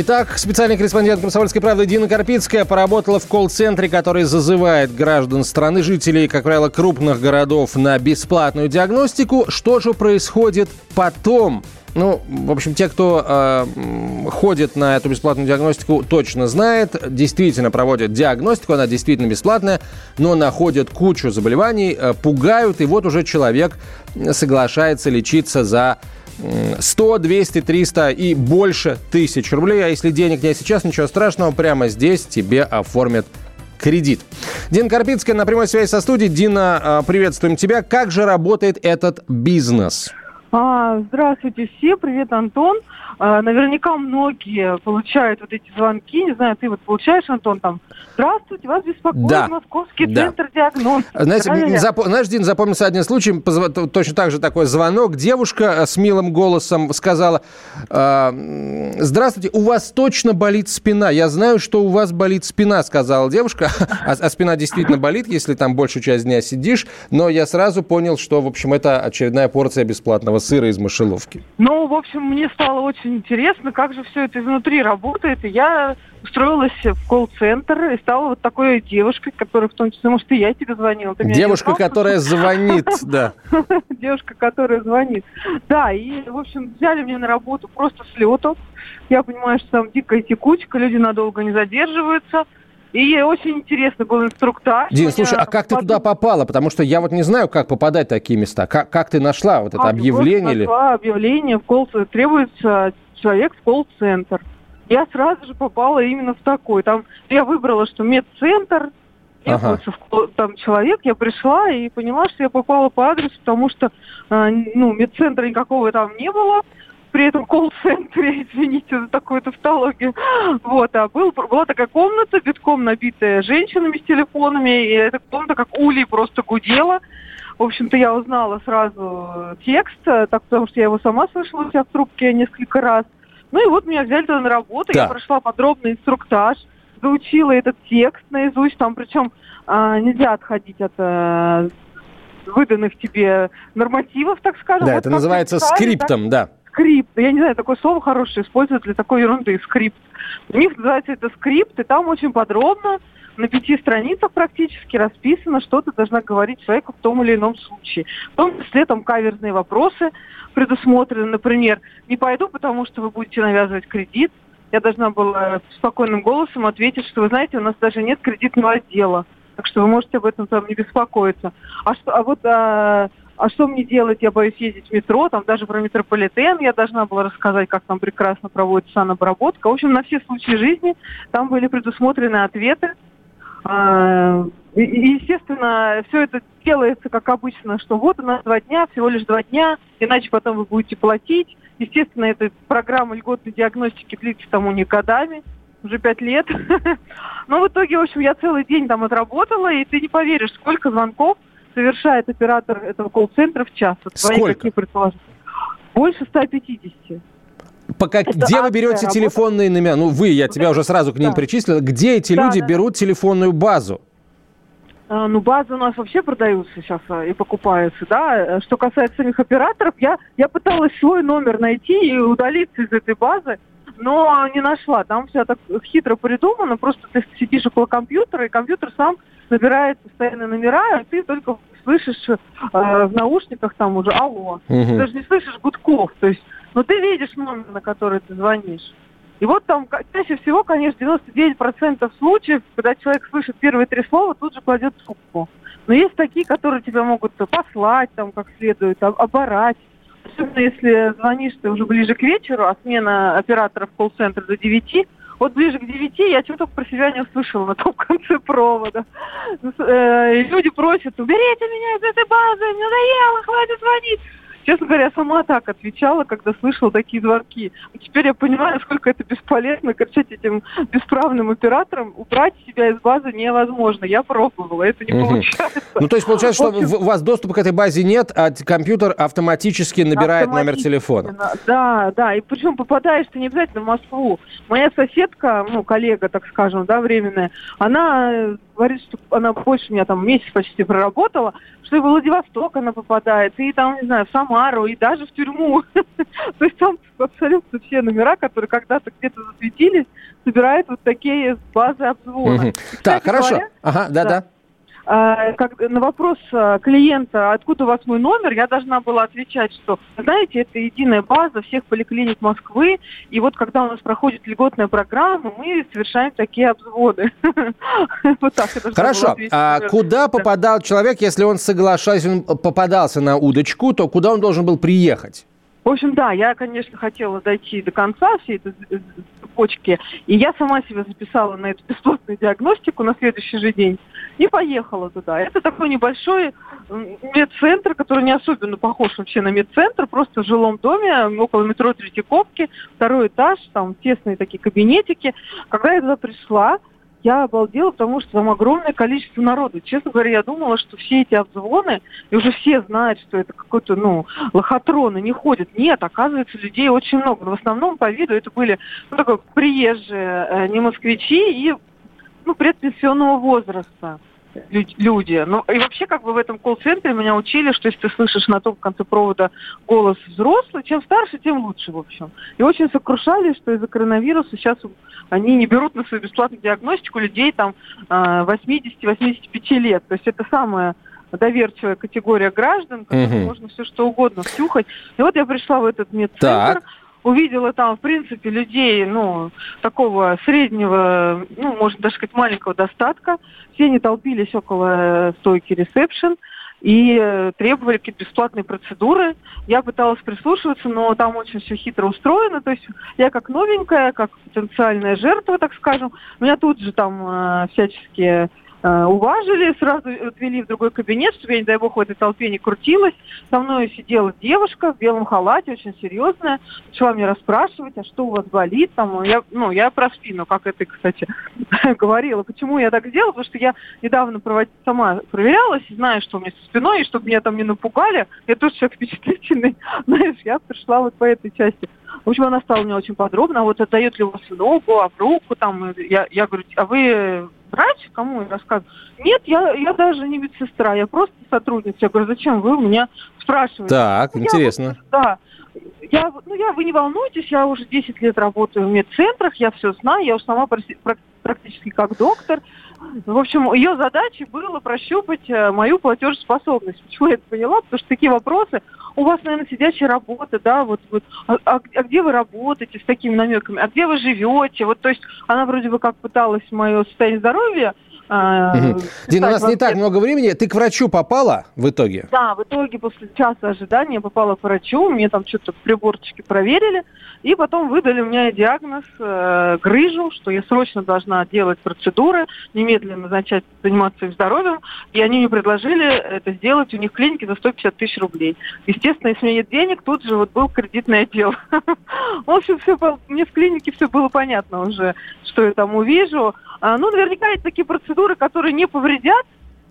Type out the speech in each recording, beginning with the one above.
Итак, специальный корреспондент «Комсомольской правды» Дина Карпицкая поработала в колл-центре, который зазывает граждан страны, жителей, как правило, крупных городов на бесплатную диагностику. Что же происходит потом? Ну, в общем, те, кто э, ходит на эту бесплатную диагностику, точно знает. Действительно проводят диагностику, она действительно бесплатная, но находят кучу заболеваний, э, пугают, и вот уже человек соглашается лечиться за 100, 200, 300 и больше тысяч рублей. А если денег нет сейчас, ничего страшного, прямо здесь тебе оформят кредит. Дина Карпицкая на прямой связи со студией. Дина, а, приветствуем тебя. Как же работает этот бизнес? А, здравствуйте все, привет, Антон. А, наверняка многие получают вот эти звонки, не знаю, ты вот получаешь, Антон, там, здравствуйте, вас беспокоит Да. Московский Да. центр диагностики. Знаете, запо- знаешь, Дин, запомнился один случай, позва- точно так же такой звонок. Девушка э, с милым голосом сказала, м, здравствуйте, у вас точно болит спина. Я знаю, что у вас болит спина, сказала девушка. А, а спина действительно болит, если там большую часть дня сидишь. Но я сразу понял, что, в общем, это очередная порция бесплатного сыра из мышеловки. Ну, в общем, мне стало очень интересно, как же все это изнутри работает. И я устроилась в колл-центр и стала вот такой девушкой, которая в том числе, может, и я тебе звонила. Девушка, которая звонит, да. девушка, которая звонит. Да, и, в общем, взяли меня на работу просто с лету. Я понимаю, что там дикая текучка, люди надолго не задерживаются. И очень интересный был инструктаж. Дин, слушай, а как ты туда попала? Потому что я вот не знаю, как попадать в такие места. Как, как ты нашла вот это А, объявление? просто или- нашла объявление в колл требуется человек в колл-центр. Я сразу же попала именно в такой. Там я выбрала, что медцентр, Ага. там человек, я пришла и поняла, что я попала по адресу, потому что э, ну, медцентра никакого там не было. При этом колл-центре, извините за такую тавтологию. Вот, а был, была такая комната, битком набитая женщинами с телефонами, и эта комната как улей просто гудела. В общем-то, я узнала сразу э, текст, э, так, потому что я его сама слышала у себя в трубке несколько раз. Ну и вот меня взяли туда на работу, Да. я прошла подробный инструктаж, заучила этот текст наизусть, там причем а, нельзя отходить от э, выданных тебе нормативов, так скажем. Да, Вот это называется написали, так скриптом, да. Скрипт. Я не знаю, такое слово хорошее используют для такой ерунды, скрипт. У них называется это скрипт, и там очень подробно, на пяти страницах практически расписано, что ты должна говорить человеку в том или ином случае. В том числе там каверзные вопросы предусмотрены. Например, не пойду, потому что вы будете навязывать кредит. Я должна была спокойным голосом ответить, что вы знаете, у нас даже нет кредитного отдела. Так что вы можете об этом там не беспокоиться. А, что, а вот а, а что мне делать? Я боюсь ездить в метро, там даже про метрополитен я должна была рассказать, как там прекрасно проводится санобработка. В общем, на все случаи жизни там были предусмотрены ответы. А, И, естественно, все это делается, как обычно, что вот у нас два дня, всего лишь два дня, иначе потом вы будете платить. Естественно, эта программа льготной диагностики длится тому не годами, уже пять лет. Но в итоге, в общем, я целый день там отработала, и ты не поверишь, сколько звонков совершает оператор этого колл-центра в час. Вот твои Сколько? какие предположения? Больше 150. По как- Это Где вы берете работа. телефонные номера? Ну, вы, я тебя уже сразу к ним Да. причислила. Где эти Да, люди да. берут телефонную базу? А, Ну, базы у нас вообще продаются сейчас а, и покупаются, да. Что касается самих операторов, я, я пыталась свой номер найти и удалиться из этой базы, но не нашла. Там все так хитро придумано, просто ты сидишь около компьютера, и компьютер сам набирает постоянные номера, и ты только слышишь э, в наушниках там уже «Алло». Ты Мгм. даже не слышишь гудков, то есть, ну, ты видишь номер, на который ты звонишь. И вот там чаще всего, конечно, 99% случаев, когда человек слышит первые три слова, тут же кладет трубку. Но есть такие, которые тебя могут послать там как следует, об- оборать. Особенно если звонишь ты уже ближе к вечеру, а смена операторов колл-центра до 9, вот ближе к 9 я чего-то про себя не услышала на том конце провода. Э, люди просят, уберите меня из этой базы, мне надоело, хватит звонить. Честно говоря, я сама так отвечала, когда слышала такие звонки. Теперь я понимаю, насколько это бесполезно кричать этим бесправным операторам. Убрать себя из базы невозможно. Я пробовала, это не угу. получается. Ну, то есть получается, что общем, у вас доступа к этой базе нет, а компьютер автоматически набирает номер телефона. Да, да, и причем попадаешь ты не обязательно в Москву. Моя соседка, ну, коллега, так скажем, да, временная, она говорит, что она больше меня там месяц почти проработала, что и в Владивосток она попадает, и там, не знаю, в Самару, и даже в тюрьму. То есть там абсолютно все номера, которые когда-то где-то засветились, собирают вот такие базы обзвона. Так, хорошо. Ага, да-да. А, как, на вопрос а, клиента, откуда у вас мой номер, я должна была отвечать, что, знаете, это единая база всех поликлиник Москвы, и вот когда у нас проходит льготная программа, мы совершаем такие обзвоны. Хорошо. А куда попадал человек, если он соглашался, он попадался на удочку, то куда он должен был приехать? В общем, да, я, конечно, хотела дойти до конца всей этой цепочки, и я сама себя записала на эту бесплатную диагностику на следующий же день и поехала туда. Это такой небольшой медцентр, который не особенно похож вообще на медцентр, просто в жилом доме, около метро Третьяковки, второй этаж, там тесные такие кабинетики. Когда я туда пришла, я обалдела, потому что там огромное количество народу. Честно говоря, я думала, что все эти обзвоны, и уже все знают, что это какой-то, ну, лохотрон, и не ходят. Нет, оказывается, людей очень много. Но в основном по виду это были, ну, такой приезжие, э, не москвичи и, ну, предпенсионного возраста люди. Ну, и вообще, как бы в этом колл-центре меня учили, что если ты слышишь на том конце провода голос взрослый, чем старше, тем лучше, в общем. И очень сокрушали, что из-за коронавируса сейчас они не берут на свою бесплатную диагностику людей там 80-85 лет. То есть это самая доверчивая категория граждан, которым угу. можно все что угодно втюхать. И вот я пришла в этот медцентр, так увидела там, в принципе, людей, ну, такого среднего, ну, можно даже сказать, маленького достатка. Все они толпились около стойки ресепшн и э, требовали какие-то бесплатные процедуры. Я пыталась прислушиваться, но там очень все хитро устроено. То есть я как новенькая, как потенциальная жертва, так скажем, меня тут же там э, всячески Э, уважили, сразу отвели в другой кабинет, чтобы я, не дай бог, в этой толпе не крутилась. Со мной сидела девушка в белом халате, очень серьезная, начала мне расспрашивать, а что у вас болит, там, я, ну, я про спину, как это, кстати, говорила. Почему я так сделала? Потому что я недавно провод... сама проверялась, знаю, что у меня со спиной, и чтобы меня там не напугали, я тоже человек впечатлительный, знаешь, я пришла вот по этой части. В общем, она стала мне очень подробно, а вот отдает ли у вас в ногу, а в руку, там, я, я говорю, а вы врач? Кому я рассказываю? Нет, я, я даже не медсестра, я просто сотрудница. Я говорю, зачем вы у меня спрашиваете? Так, ну, интересно. Я, да. Я, ну, я, вы не волнуйтесь, я уже 10 лет работаю в медцентрах, я все знаю, я уже сама практически как доктор. В общем, ее задачей было прощупать э, мою платежеспособность. Почему я это поняла? Потому что такие вопросы, у вас, наверное, сидячая работа, да, вот, вот а, а, а где вы работаете с такими намеками, а где вы живете? Вот, то есть она вроде бы как пыталась мое состояние здоровья а, Дина, у нас не так много времени. Ты к врачу попала в итоге? Да, в итоге после часа ожидания попала к врачу. Мне там что-то приборчики проверили. И потом выдали мне диагноз э, грыжу, что я срочно должна делать процедуры, немедленно начать заниматься их здоровьем. И они мне предложили это сделать у них в клинике за 150 тысяч рублей. Естественно, если у меня нет денег, тут же вот был кредитный отдел. В общем, все, мне в клинике все было понятно уже, что я там увижу. А, ну, наверняка это такие процедуры, которые не повредят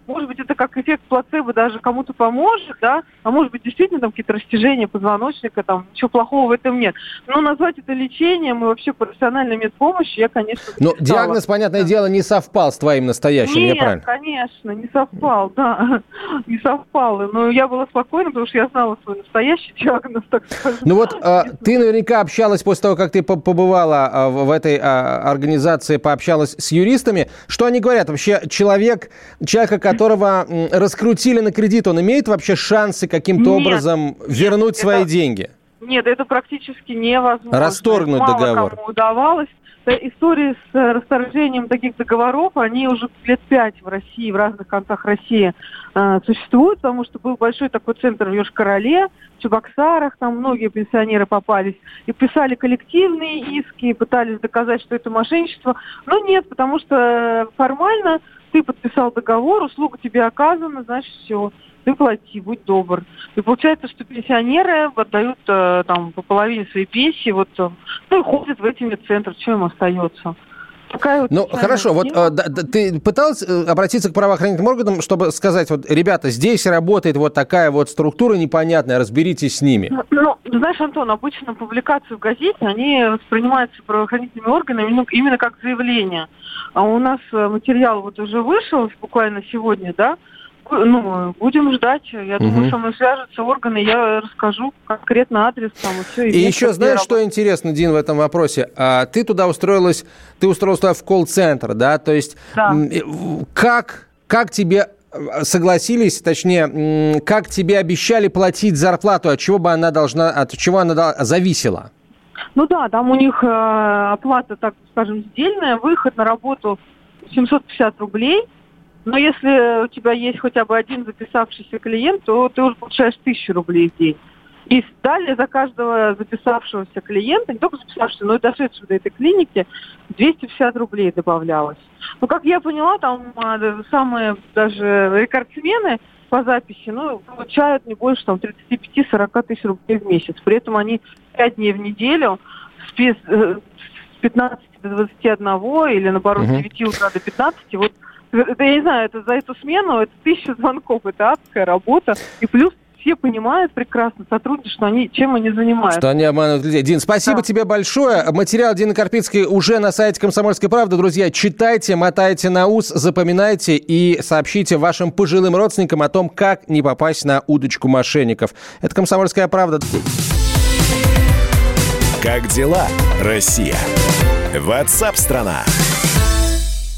может быть, это как эффект плацебо даже кому-то поможет, да, а может быть, действительно там какие-то растяжения позвоночника, там, ничего плохого в этом нет. Но назвать это лечением и вообще профессиональной медпомощью я, конечно, Но не диагноз, понятное да. дело, не совпал с твоим настоящим, нет, я правильно? конечно, не совпал, да, не совпал. Но я была спокойна, потому что я знала свой настоящий диагноз, так скажем. Ну вот а, ты наверняка общалась после того, как ты побывала а, в этой а, организации, пообщалась с юристами. Что они говорят? Вообще человек, человека, которого раскрутили на кредит, он имеет вообще шансы каким-то образом вернуть нет, свои это... деньги? Нет, это практически невозможно. Расторгнуть Мало договор. кому удавалось. Истории с э, расторжением таких договоров, они уже лет пять в России, в разных концах России э, существуют, потому что был большой такой центр в Йошкар-Оле, в Чебоксарах, там многие пенсионеры попались, и писали коллективные иски, и пытались доказать, что это мошенничество. Но нет, потому что формально ты подписал договор, услуга тебе оказана, значит, все, ты плати, будь добр. И получается, что пенсионеры отдают э, там по половине своей пенсии, вот, э, ну и ходят в эти медцентры, что им остается? Такая вот ну, хорошо, вот а, да, ты пыталась э, обратиться к правоохранительным органам, чтобы сказать, вот, ребята, здесь работает вот такая вот структура непонятная, разберитесь с ними. Ну, ну знаешь, Антон, обычно публикации в газете, они воспринимаются правоохранительными органами именно как заявление. А у нас э, материал вот уже вышел буквально сегодня, да, ну, будем ждать. Я угу. думаю, со мной свяжутся органы, я расскажу конкретно адрес там и все. И, и еще знаешь, что интересно, Дин, в этом вопросе? А, ты туда устроилась, ты устроилась туда в колл-центр, да? То есть да. как, как тебе э, согласились, точнее, как тебе обещали платить зарплату, от чего бы она должна, от чего она зависела? Ну да, там у них э, оплата, так скажем, сдельная, выход на работу 750 рублей – но если у тебя есть хотя бы один записавшийся клиент, то ты уже получаешь тысячу рублей в день. И далее за каждого записавшегося клиента, не только записавшегося, но и дошедшего до этой клиники, 250 рублей добавлялось. Но, как я поняла, там а, самые даже рекордсмены по записи, ну, получают не больше там 35-40 тысяч рублей в месяц. При этом они 5 дней в неделю с 15 э, до 21 или наоборот с 9 утра до 15, вот я не знаю, это за эту смену, это тысяча звонков, это адская работа. И плюс все понимают прекрасно, сотрудники, что они, чем они занимаются. Что они обманывают людей. Дин, спасибо да. тебе большое. Материал Дины Карпицкой уже на сайте «Комсомольской правды». Друзья, читайте, мотайте на ус, запоминайте и сообщите вашим пожилым родственникам о том, как не попасть на удочку мошенников. Это «Комсомольская правда». Как дела, Россия? Ватсап-страна! страна